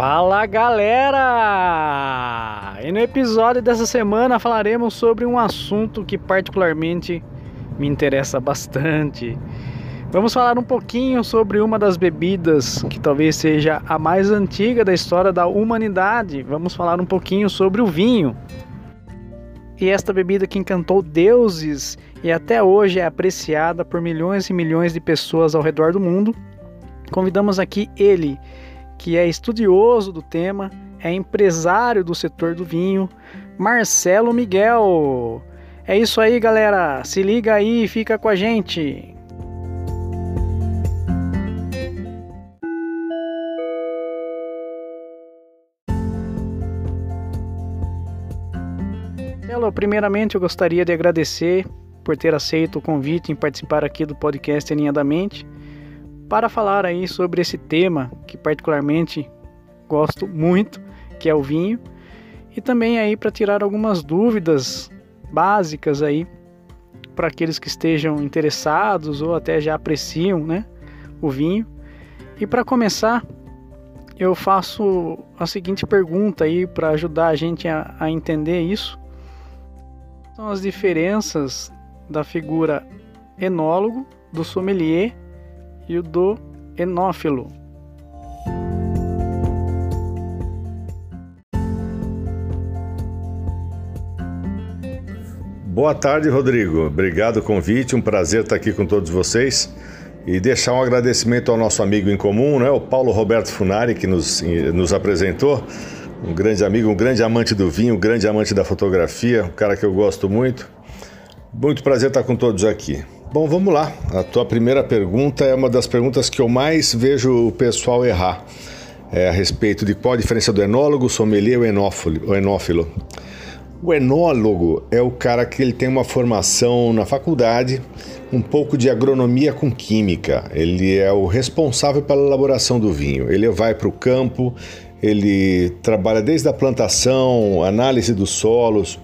Fala galera! E no episódio dessa semana falaremos sobre um assunto que particularmente me interessa bastante. Vamos falar um pouquinho sobre uma das bebidas que talvez seja a mais antiga da história da humanidade. Vamos falar um pouquinho sobre o vinho. E esta bebida que encantou deuses e até hoje é apreciada por milhões e milhões de pessoas ao redor do mundo. Convidamos aqui ele, que é estudioso do tema, é empresário do setor do vinho, Marcelo Miguel. É isso aí, galera. Se liga aí e fica com a gente. Marcelo, primeiramente eu gostaria de agradecer por ter aceito o convite em participar aqui do podcast Alinhadamente para falar aí sobre esse tema que particularmente gosto muito, que é o vinho, e também aí para tirar algumas dúvidas básicas aí para aqueles que estejam interessados ou até já apreciam, né, o vinho. E para começar, eu faço a seguinte pergunta aí para ajudar a gente a, a entender isso. São as diferenças da figura enólogo, do sommelier e o do enófilo. Boa tarde, Rodrigo. Obrigado pelo convite, um prazer estar aqui com todos vocês. E deixar um agradecimento ao nosso amigo em comum, né, o Paulo Roberto Funari, que nos, nos apresentou. Um grande amigo, um grande amante do vinho, um grande amante da fotografia, um cara que eu gosto muito. Muito prazer estar com todos aqui. Bom, vamos lá. A tua primeira pergunta é uma das perguntas que eu mais vejo o pessoal errar. É a respeito de qual a diferença do enólogo, sommelier ou enófilo, enófilo. O enólogo é o cara que ele tem uma formação na faculdade, um pouco de agronomia com química. Ele é o responsável pela elaboração do vinho. Ele vai para o campo, ele trabalha desde a plantação, análise dos solos,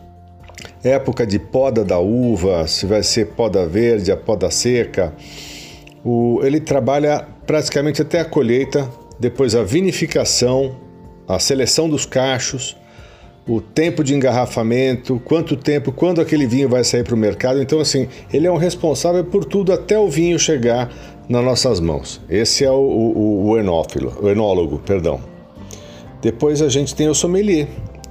época de poda da uva, se vai ser poda verde, a poda seca. O, ele trabalha praticamente até a colheita, depois a vinificação, a seleção dos cachos, o tempo de engarrafamento, quanto tempo, quando aquele vinho vai sair para o mercado. Então, assim, ele é um responsável por tudo até o vinho chegar nas nossas mãos. Esse é o, o, o enófilo, o enólogo, perdão. Depois a gente tem o sommelier,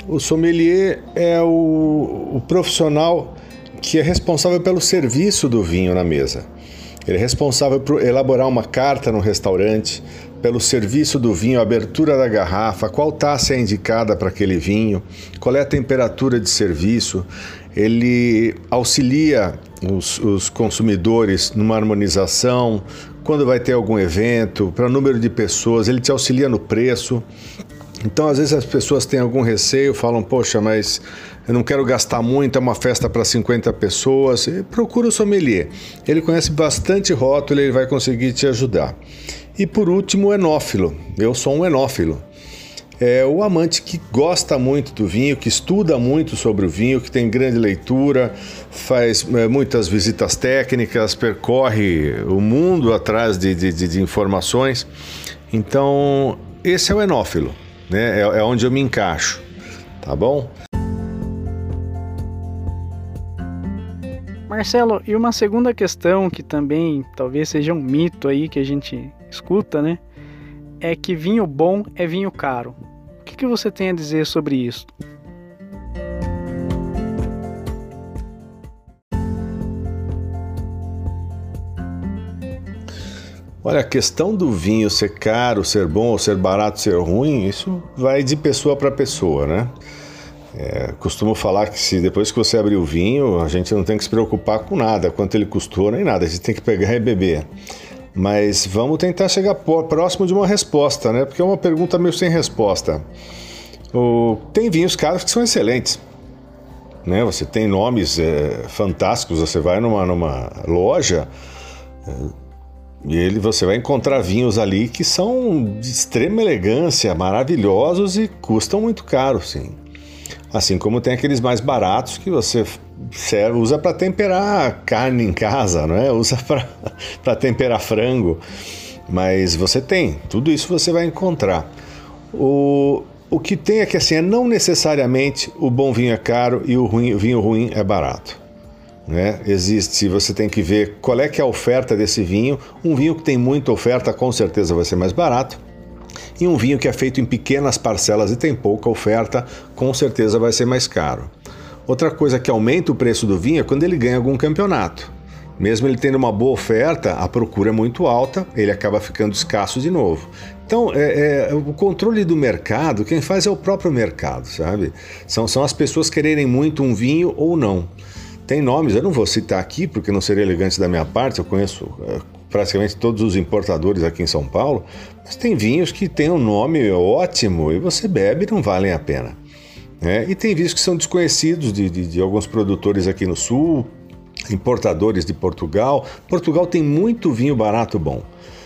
o sommelier é o, o profissional que é responsável pelo serviço do vinho na mesa. Ele é responsável por elaborar uma carta no restaurante, pelo serviço do vinho, a abertura da garrafa, qual taça é indicada para aquele vinho, qual é a temperatura de serviço. Ele auxilia os, os consumidores numa harmonização, quando vai ter algum evento, para número de pessoas, ele te auxilia no preço. Então, às vezes as pessoas têm algum receio, falam, poxa, mas eu não quero gastar muito, é uma festa para 50 pessoas. Procura o sommelier. Ele conhece bastante rótulo, ele vai conseguir te ajudar. E por último, o enófilo. Eu sou um enófilo. É o amante que gosta muito do vinho, que estuda muito sobre o vinho, que tem grande leitura, faz é, muitas visitas técnicas, percorre o mundo atrás de, de, de informações. Então, esse é o enófilo né? É, é onde eu me encaixo, tá bom? Marcelo, e uma segunda questão que também talvez seja um mito aí que a gente escuta, né? É que vinho bom é vinho caro. O que, que você tem a dizer sobre isso? Olha, a questão do vinho ser caro, ser bom ser barato, ser ruim, isso vai de pessoa para pessoa, né? É, costumo falar que se depois que você abrir o vinho, a gente não tem que se preocupar com nada, quanto ele custou, nem nada, a gente tem que pegar e beber. Mas vamos tentar chegar próximo de uma resposta, né? Porque é uma pergunta meio sem resposta. O, tem vinhos caros que são excelentes. Né? Você tem nomes é, fantásticos, você vai numa, numa loja. É, e ele você vai encontrar vinhos ali que são de extrema elegância, maravilhosos e custam muito caro, sim. Assim como tem aqueles mais baratos que você serve, usa para temperar carne em casa, não é? Usa para temperar frango. Mas você tem, tudo isso você vai encontrar. O, o que tem é que assim, é não necessariamente o bom vinho é caro e o, ruim, o vinho ruim é barato. Né? Existe, você tem que ver qual é que é a oferta desse vinho. Um vinho que tem muita oferta com certeza vai ser mais barato. E um vinho que é feito em pequenas parcelas e tem pouca oferta, com certeza vai ser mais caro. Outra coisa que aumenta o preço do vinho é quando ele ganha algum campeonato. Mesmo ele tendo uma boa oferta, a procura é muito alta, ele acaba ficando escasso de novo. Então, é, é, o controle do mercado, quem faz é o próprio mercado, sabe? São, são as pessoas quererem muito um vinho ou não. Tem nomes, eu não vou citar aqui porque não seria elegante da minha parte, eu conheço é, praticamente todos os importadores aqui em São Paulo, mas tem vinhos que têm um nome ótimo e você bebe e não valem a pena. Né? E tem vinhos que são desconhecidos de, de, de alguns produtores aqui no Sul, importadores de Portugal. Portugal tem muito vinho barato bom.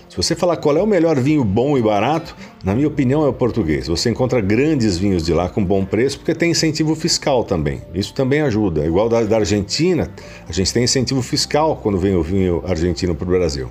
Se você falar qual é o melhor vinho bom e barato, na minha opinião é o português. Você encontra grandes vinhos de lá com bom preço porque tem incentivo fiscal também. Isso também ajuda. Igual da, da Argentina, a gente tem incentivo fiscal quando vem o vinho argentino para o Brasil.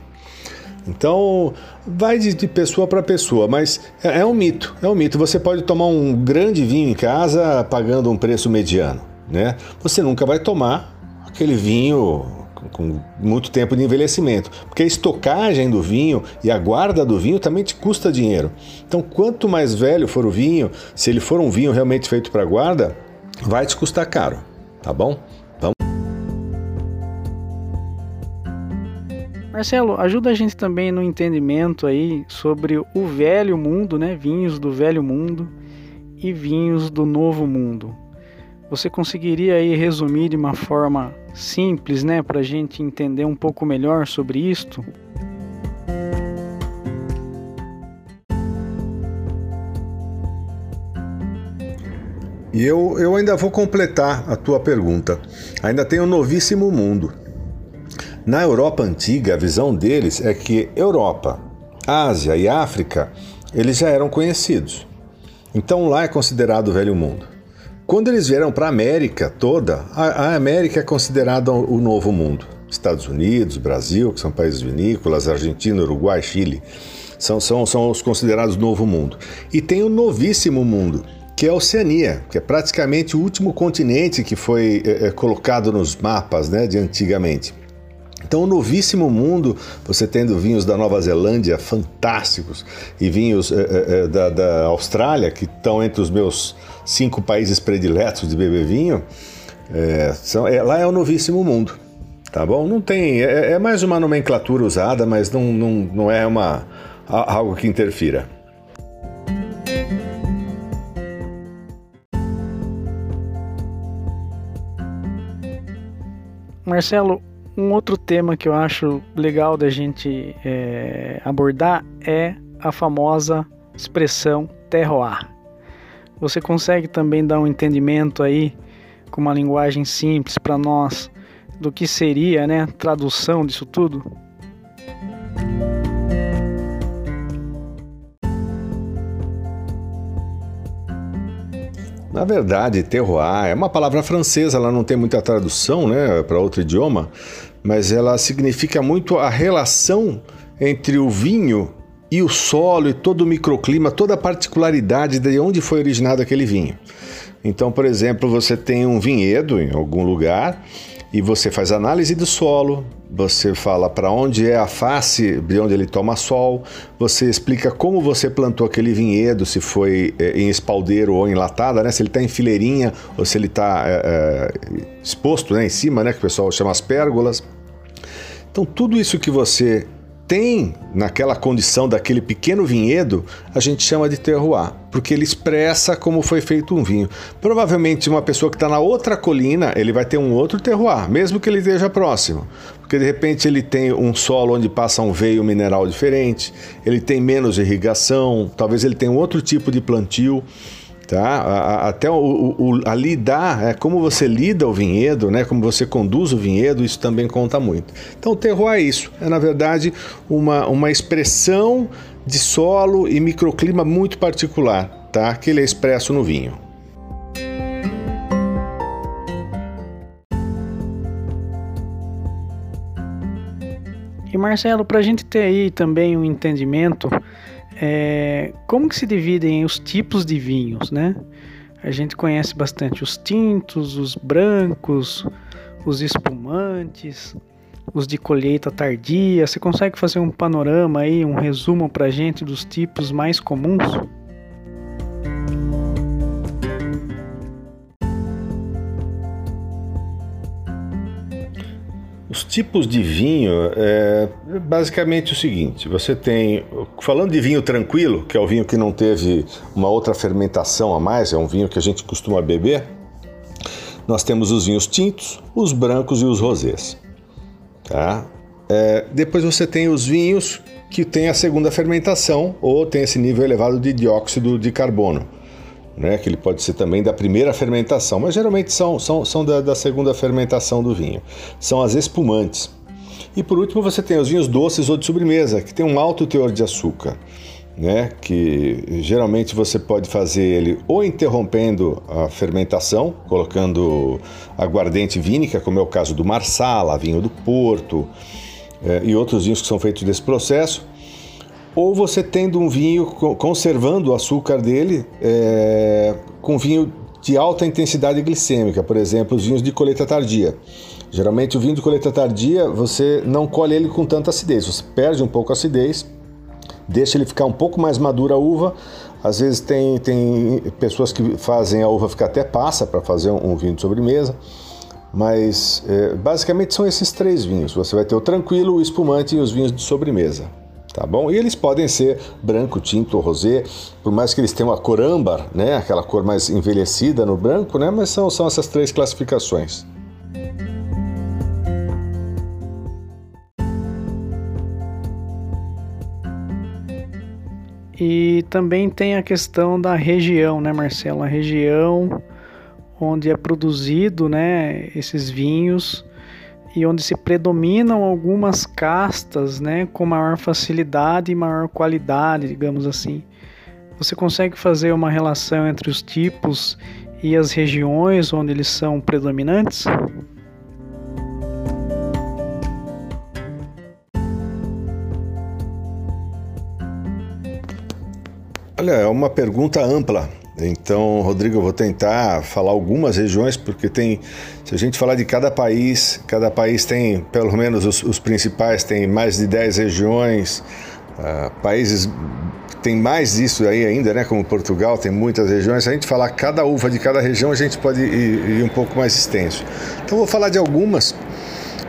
Então, vai de, de pessoa para pessoa, mas é, é, um mito, é um mito. Você pode tomar um grande vinho em casa pagando um preço mediano, né? Você nunca vai tomar aquele vinho com muito tempo de envelhecimento, porque a estocagem do vinho e a guarda do vinho também te custa dinheiro. Então, quanto mais velho for o vinho, se ele for um vinho realmente feito para guarda, vai te custar caro, tá bom? Vamos. Marcelo, ajuda a gente também no entendimento aí sobre o velho mundo, né? Vinhos do velho mundo e vinhos do novo mundo. Você conseguiria aí resumir de uma forma simples, né, para a gente entender um pouco melhor sobre isto? E eu, eu ainda vou completar a tua pergunta. Ainda tem o novíssimo mundo. Na Europa antiga, a visão deles é que Europa, Ásia e África, eles já eram conhecidos. Então lá é considerado o velho mundo. Quando eles vieram para a América toda, a, a América é considerada o novo mundo. Estados Unidos, Brasil, que são países vinícolas, Argentina, Uruguai, Chile, são, são, são os considerados novo mundo. E tem o novíssimo mundo, que é a Oceania, que é praticamente o último continente que foi é, colocado nos mapas né, de antigamente. Então, o novíssimo mundo, você tendo vinhos da Nova Zelândia fantásticos e vinhos é, é, da, da Austrália, que estão entre os meus cinco países prediletos de beber vinho, é, são, lá é o novíssimo mundo, tá bom? Não tem, é, é mais uma nomenclatura usada, mas não, não, não é uma, algo que interfira. Marcelo, um outro tema que eu acho legal da gente é, abordar é a famosa expressão terroir. Você consegue também dar um entendimento aí com uma linguagem simples para nós do que seria, né, tradução disso tudo? Na verdade, terroir é uma palavra francesa, ela não tem muita tradução, né, para outro idioma, mas ela significa muito a relação entre o vinho e o solo e todo o microclima, toda a particularidade de onde foi originado aquele vinho. Então, por exemplo, você tem um vinhedo em algum lugar e você faz análise do solo, você fala para onde é a face de onde ele toma sol, você explica como você plantou aquele vinhedo, se foi é, em espaldeiro ou em latada, né? se ele está em fileirinha ou se ele está é, é, exposto né, em cima, né, que o pessoal chama as pérgolas. Então, tudo isso que você tem naquela condição daquele pequeno vinhedo, a gente chama de terroir, porque ele expressa como foi feito um vinho. Provavelmente uma pessoa que está na outra colina, ele vai ter um outro terroir, mesmo que ele esteja próximo, porque de repente ele tem um solo onde passa um veio mineral diferente, ele tem menos irrigação, talvez ele tenha um outro tipo de plantio tá? Até o, o, a lidar, é, como você lida o vinhedo, né? Como você conduz o vinhedo, isso também conta muito. Então, o terroir é isso, é na verdade uma, uma expressão de solo e microclima muito particular, tá? Que ele é expresso no vinho. E Marcelo, para a gente ter aí também um entendimento é, como que se dividem os tipos de vinhos, né? A gente conhece bastante os tintos, os brancos, os espumantes, os de colheita tardia. Você consegue fazer um panorama aí, um resumo para gente dos tipos mais comuns? Os tipos de vinho é basicamente o seguinte: você tem, falando de vinho tranquilo, que é o vinho que não teve uma outra fermentação a mais, é um vinho que a gente costuma beber. Nós temos os vinhos tintos, os brancos e os rosés. Tá? É, depois você tem os vinhos que têm a segunda fermentação ou tem esse nível elevado de dióxido de carbono né, que ele pode ser também da primeira fermentação, mas geralmente são, são, são da, da segunda fermentação do vinho. São as espumantes. E por último você tem os vinhos doces ou de sobremesa, que tem um alto teor de açúcar. Né, que geralmente você pode fazer ele ou interrompendo a fermentação, colocando aguardente vínica, como é o caso do Marsala, vinho do Porto é, e outros vinhos que são feitos desse processo, ou você tendo um vinho conservando o açúcar dele é, com vinho de alta intensidade glicêmica, por exemplo, os vinhos de colheita tardia. Geralmente o vinho de colheita tardia você não colhe ele com tanta acidez, você perde um pouco a acidez, deixa ele ficar um pouco mais madura a uva. Às vezes tem, tem pessoas que fazem a uva ficar até passa para fazer um, um, vinho de sobremesa. Mas é, basicamente são esses três vinhos. Você vai ter o tranquilo, o espumante e os vinhos de sobremesa tá bom? E eles podem ser branco, tinto rosé, por mais que eles tenham a cor âmbar, né, aquela cor mais envelhecida no branco, né, mas são, são essas três classificações. E também tem a questão da região, né, Marcelo? A região onde é produzido, né, esses vinhos e onde se predominam algumas castas, né, com maior facilidade e maior qualidade, digamos assim. Você consegue fazer uma relação entre os tipos e as regiões onde eles são predominantes? Olha, é uma pergunta ampla. Então, Rodrigo, eu vou tentar falar algumas regiões, porque tem, se a gente falar de cada país, cada país tem, pelo menos os, os principais, tem mais de 10 regiões, uh, países tem mais disso aí ainda, né? Como Portugal tem muitas regiões. Se a gente falar cada uva de cada região, a gente pode ir, ir um pouco mais extenso. Então, vou falar de algumas.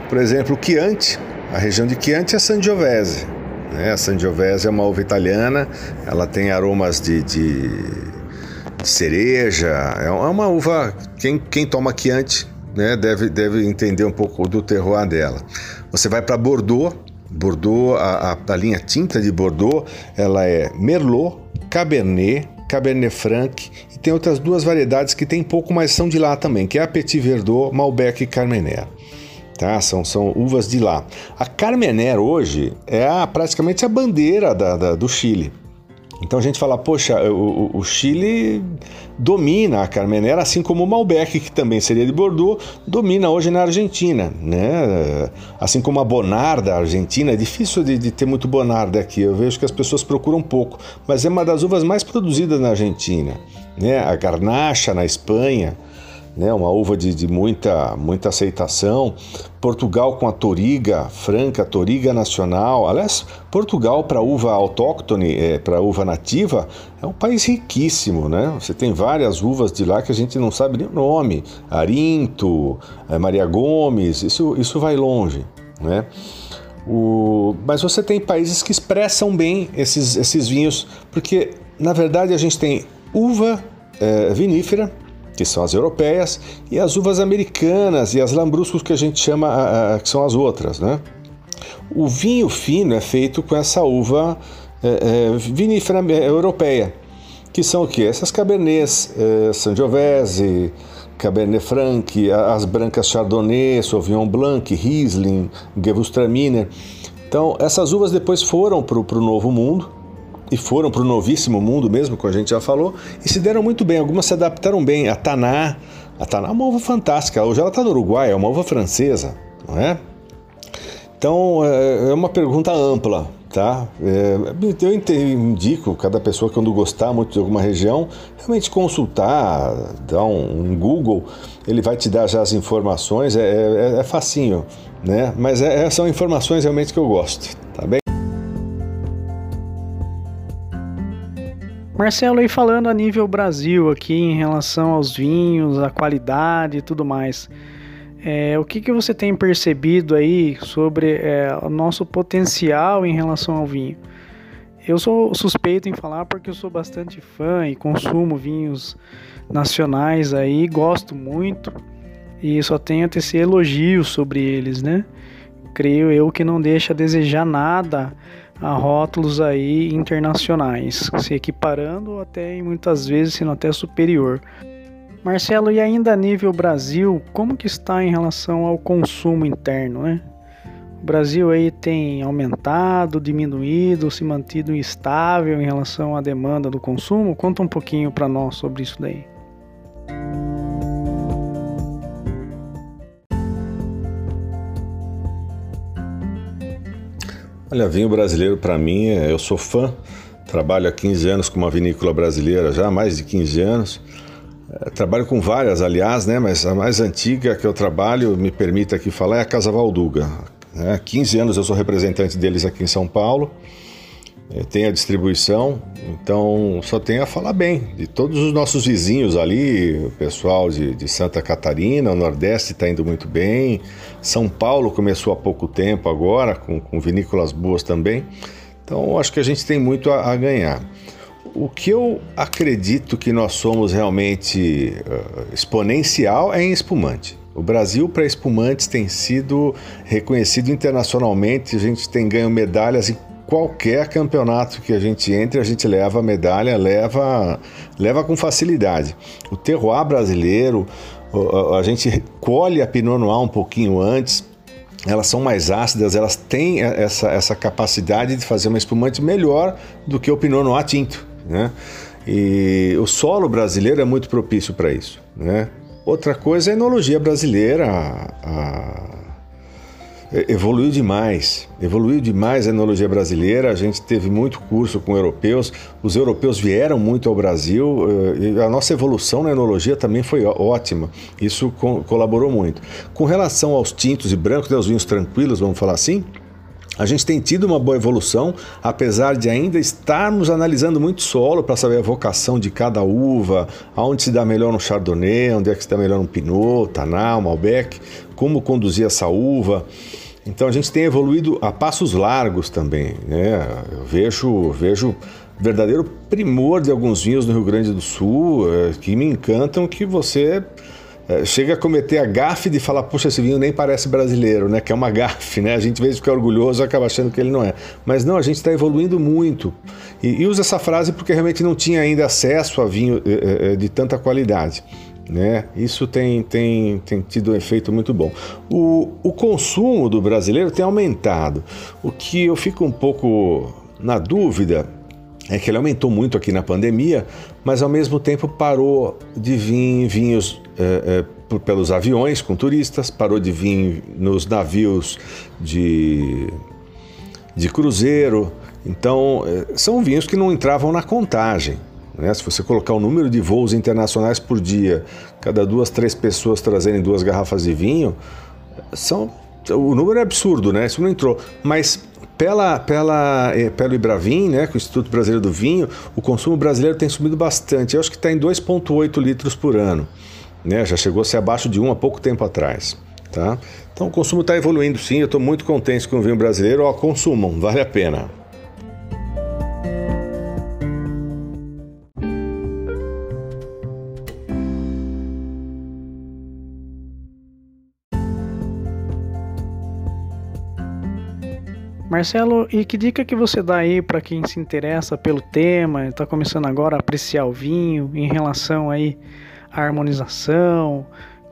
Por exemplo, Chianti, a região de Chianti é Sangiovese. Né? A Sangiovese é uma uva italiana, ela tem aromas de, de cereja. É uma uva, quem, quem toma Chianti né, deve, deve entender um pouco do terroir dela. Você vai para Bordeaux, Bordeaux, a, a, a, linha tinta de Bordeaux, ela é Merlot, Cabernet, Cabernet Franc e tem outras duas variedades que tem pouco, mas são de lá também, que é a Petit Verdot, Malbec e Carmener. Tá? São, são uvas de lá. A Carmener hoje é a, praticamente a bandeira da, da do Chile. Então a gente fala, poxa, o, o, Chile domina a Carmenera, assim como o Malbec, que também seria de Bordeaux, domina hoje na Argentina, né? Assim como a Bonar da Argentina, é difícil de, de ter muito Bonar aqui, eu vejo que as pessoas procuram pouco, mas é uma das uvas mais produzidas na Argentina, né? A Garnacha na Espanha, né, uma uva de, de, muita, muita aceitação. Portugal com a Toriga Franca, Toriga Nacional. Aliás, Portugal para uva autóctone, é, para uva nativa, é um país riquíssimo, né? Você tem várias uvas de lá que a gente não sabe nem o nome. Arinto, é, Maria Gomes, isso, isso vai longe, né? O... Mas você tem países que expressam bem esses, esses vinhos, porque na verdade a gente tem uva é, vinífera, que são as europeias, e as uvas americanas e as lambruscos que a gente chama, que são as outras, né? O vinho fino é feito com essa uva é, é, vinífera europeia, que são o que? Essas Cabernets, é, Sangiovese, Cabernet Franc, as brancas Chardonnay, Sauvignon Blanc, Riesling, Gewürztraminer. Então, essas uvas depois foram para o Novo Mundo, e foram para o novíssimo mundo mesmo, como a gente já falou, e se deram muito bem. Algumas se adaptaram bem. A Taná, a Taná é uma uva fantástica. Hoje ela está no Uruguai, é uma uva francesa, não é? Então é, é uma pergunta ampla, tá? É, eu indico cada pessoa quando gostar muito de alguma região, realmente consultar, dar um, um Google, ele vai te dar já as informações, é, é, é facinho, né? Mas é, é, são informações realmente que eu gosto, Marcelo, aí falando a nível Brasil aqui em relação aos vinhos, a qualidade e tudo mais, é, o que, que você tem percebido aí sobre é, o nosso potencial em relação ao vinho? Eu sou suspeito em falar porque eu sou bastante fã e consumo vinhos nacionais aí, gosto muito e só tenho a tecer elogios sobre eles, né? Creio eu que não deixa a desejar nada a rótulos aí internacionais, se equiparando até muitas vezes sendo até superior. Marcelo, e ainda a nível Brasil, como que está em relação ao consumo interno, né? O Brasil aí tem aumentado, diminuído, se mantido estável em relação à demanda do consumo? Conta um pouquinho para nós sobre isso daí. Olha, vinho brasileiro para mim, é, eu sou fã, trabalho há 15 anos com uma vinícola brasileira já, mais de 15 anos. É, trabalho com várias, aliás, né, mas a mais antiga que eu trabalho, me permita aqui falar, é a Casa Valduga. Há 15 anos eu sou representante deles aqui em São Paulo. Tem a distribuição, então só tenho a falar bem de todos os nossos vizinhos ali, o pessoal de, de Santa Catarina, o Nordeste está indo muito bem, São Paulo começou há pouco tempo agora, com, com vinícolas boas também, então acho que a gente tem muito a, a ganhar. O que eu acredito que nós somos realmente uh, exponencial é em espumante. O Brasil para espumantes tem sido reconhecido internacionalmente, a gente tem ganho medalhas em qualquer campeonato que a gente entre, a gente leva a medalha, leva, leva com facilidade. O terroir brasileiro, a gente colhe a Pinot Noir um pouquinho antes, elas são mais ácidas, elas têm essa, essa capacidade de fazer uma espumante melhor do que o Pinot Noir tinto, né? E o solo brasileiro é muito propício para isso, né? Outra coisa é a enologia brasileira, a, evoluiu demais, evoluiu demais a enologia brasileira. A gente teve muito curso com europeus, os europeus vieram muito ao Brasil eh, e a nossa evolução na enologia também foi ótima. Isso colaborou muito. Com relação aos tintos e brancos, né, os vinhos tranquilos, vamos falar assim. A gente tem tido uma boa evolução, apesar de ainda estarmos analisando muito solo para saber a vocação de cada uva, aonde se dá melhor um Chardonnay, onde é que se dá melhor um Pinot, Tanal, Malbec, como conduzir essa uva. Então a gente tem evoluído a passos largos também. Né? Eu vejo, vejo verdadeiro primor de alguns vinhos no Rio Grande do Sul é, que me encantam que você é, chega a cometer a gafe de falar, puxa, esse vinho nem parece brasileiro, né? Que é uma gafe, né? A gente, às vezes, fica orgulhoso e acaba achando que ele não é. Mas não, a gente está evoluindo muito. E, e essa frase porque realmente não tinha ainda acesso a vinho é, de tanta qualidade. Né? Isso tem, tem, tem tido um efeito muito bom. O, o consumo do brasileiro tem aumentado. O que eu fico um pouco na dúvida é que ele aumentou muito aqui na pandemia, mas ao mesmo tempo parou de vir vinhos é, é, pelos aviões com turistas, parou de vir nos navios de, de cruzeiro. Então, é, são vinhos que não entravam na contagem. Né? Se você colocar o número de voos internacionais por dia, cada duas, três pessoas trazerem duas garrafas de vinho, são o número é absurdo, né? Isso não entrou. Mas pela, pela, eh, pelo Ibravin, né, com o Instituto Brasileiro do Vinho, o consumo brasileiro tem subido bastante. Eu acho que está em 2,8 litros por ano. Né? Já chegou a ser abaixo de um há pouco tempo atrás. Tá? Então o consumo está evoluindo sim. Eu estou muito contente com o vinho brasileiro. Ó, consumam, vale a pena. Marcelo, e que dica que você dá aí para quem se interessa pelo tema, está começando agora a apreciar o vinho em relação aí à harmonização,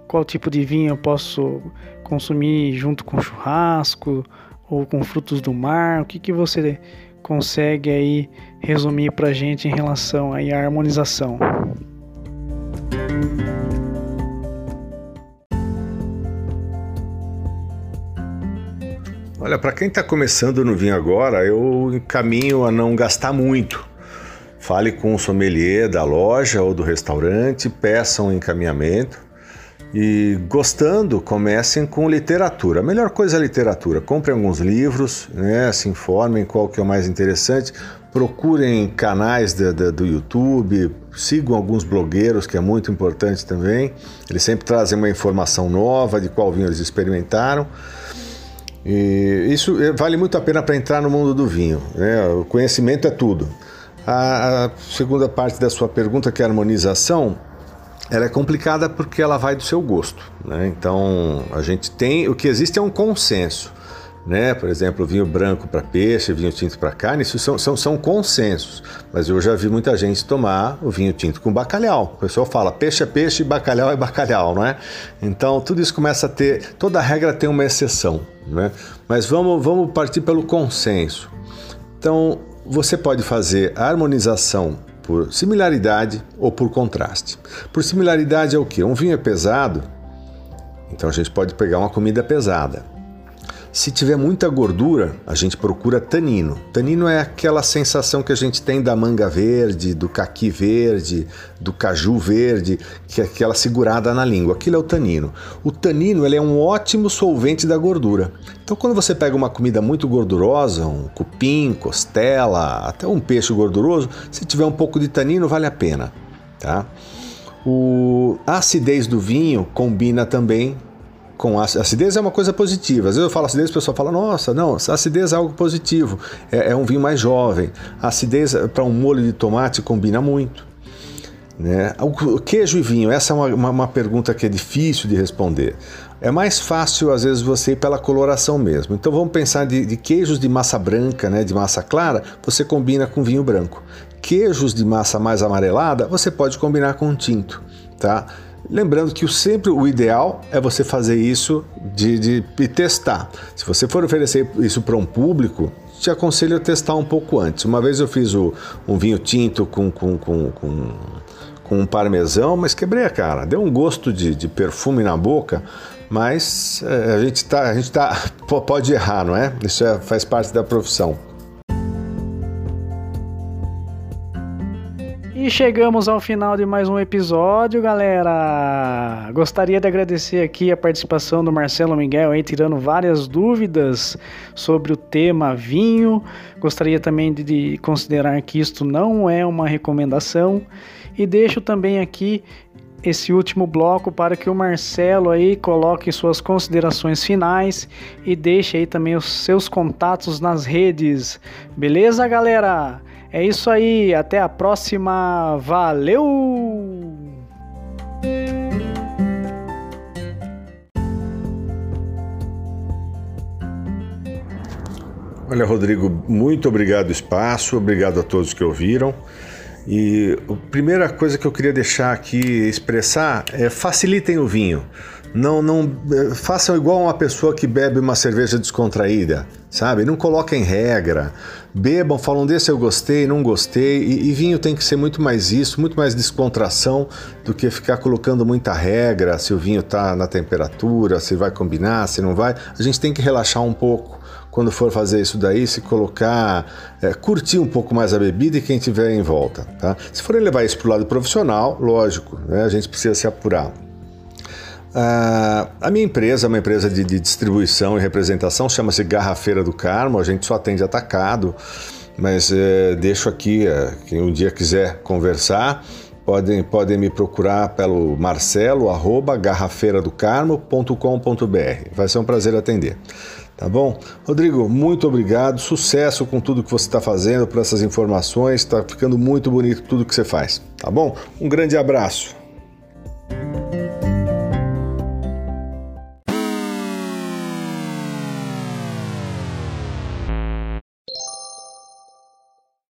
qual tipo de vinho eu posso consumir junto com churrasco ou com frutos do mar? O que que você consegue aí resumir para gente em relação aí à harmonização? Olha, para quem está começando no vinho agora, eu encaminho a não gastar muito. Fale com o sommelier da loja ou do restaurante, peçam um encaminhamento e gostando, comecem com literatura. A melhor coisa é literatura. Comprem alguns livros, né? se informem qual que é o mais interessante. Procurem canais de, de, do YouTube, sigam alguns blogueiros, que é muito importante também. Eles sempre trazem uma informação nova de qual vinho eles experimentaram. E isso eh, vale muito a pena para entrar no mundo do vinho. Né? O conhecimento é tudo. A, a segunda parte da sua pergunta, que é a harmonização, ela é complicada porque ela vai do seu gosto. Né? Então, a gente tem. O que existe é um consenso. Né? Por exemplo, vinho branco para peixe, vinho tinto para carne, isso são, são, são consensos. Mas eu já vi muita gente tomar o vinho tinto com bacalhau. O pessoal fala peixe é peixe, bacalhau é bacalhau, não é? Então tudo isso começa a ter. Toda regra tem uma exceção, né? Mas vamos, vamos partir pelo consenso. Então você pode fazer a harmonização por similaridade ou por contraste. Por similaridade é o que? Um vinho é pesado, então a gente pode pegar uma comida pesada. Se tiver muita gordura, a gente procura tanino. Tanino é aquela sensação que a gente tem da manga verde, do caqui verde, do caju verde, que é aquela segurada na língua. Aquilo é o tanino. O tanino ele é um ótimo solvente da gordura. Então, quando você pega uma comida muito gordurosa, um cupim, costela, até um peixe gorduroso, se tiver um pouco de tanino, vale a pena. Tá? O, a acidez do vinho combina também com acidez é uma coisa positiva. Às vezes eu falo acidez, o pessoal fala, nossa, não, acidez é algo positivo, é, é um vinho mais jovem. A acidez para um molho de tomate combina muito. Né? O queijo e vinho, essa é uma, uma, uma, pergunta que é difícil de responder. É mais fácil, às vezes, você ir pela coloração mesmo. Então vamos pensar de, de queijos de massa branca, né, de massa clara, você combina com vinho branco. Queijos de massa mais amarelada, você pode combinar com tinto. Tá? Lembrando que sempre o ideal é você fazer isso de, de, de testar. Se você for oferecer isso para um público, te aconselho a testar um pouco antes. Uma vez eu fiz o, um vinho tinto com, com, com, com, com um parmesão, mas quebrei a cara. Deu um gosto de, de perfume na boca, mas é, a gente tá, a gente tá, pode errar, não é? Isso é, faz parte da profissão. E chegamos ao final de mais um episódio, galera. Gostaria de agradecer aqui a participação do Marcelo Miguel aí tirando várias dúvidas sobre o tema vinho. Gostaria também de, de considerar que isto não é uma recomendação e deixo também aqui esse último bloco para que o Marcelo aí coloque suas considerações finais e deixe aí também os seus contatos nas redes. Beleza, galera? É isso aí, até a próxima. Valeu! Olha, Rodrigo, muito obrigado espaço, obrigado a todos que ouviram. E a primeira coisa que eu queria deixar aqui expressar é facilitem o vinho. Não, não eh, façam igual uma pessoa que bebe uma cerveja descontraída, sabe? Não coloquem regra. Bebam, falam desse eu gostei, não gostei. E, e, vinho tem que ser muito mais isso, muito mais descontração do que ficar colocando muita regra, se o vinho está na temperatura, se vai combinar, se não vai. A gente tem que relaxar um pouco quando for fazer isso daí, se colocar, é, curtir um pouco mais a bebida e quem tiver em volta. Tá? Se forem levar isso para o lado profissional, lógico, né, a gente precisa se apurar. Uh, a minha empresa é uma empresa de, de distribuição e representação, chama-se Garrafeira do Carmo, a gente só atende atacado, mas é, deixo aqui, é, quem um dia quiser conversar, podem, podem me procurar pelo marcelo, arroba garrafeiradocarmo.com.br. Vai ser um prazer atender. Tá bom? Rodrigo, muito obrigado, sucesso com tudo que você está fazendo, por essas informações, está ficando muito bonito tudo que você faz. Tá bom? Um grande abraço.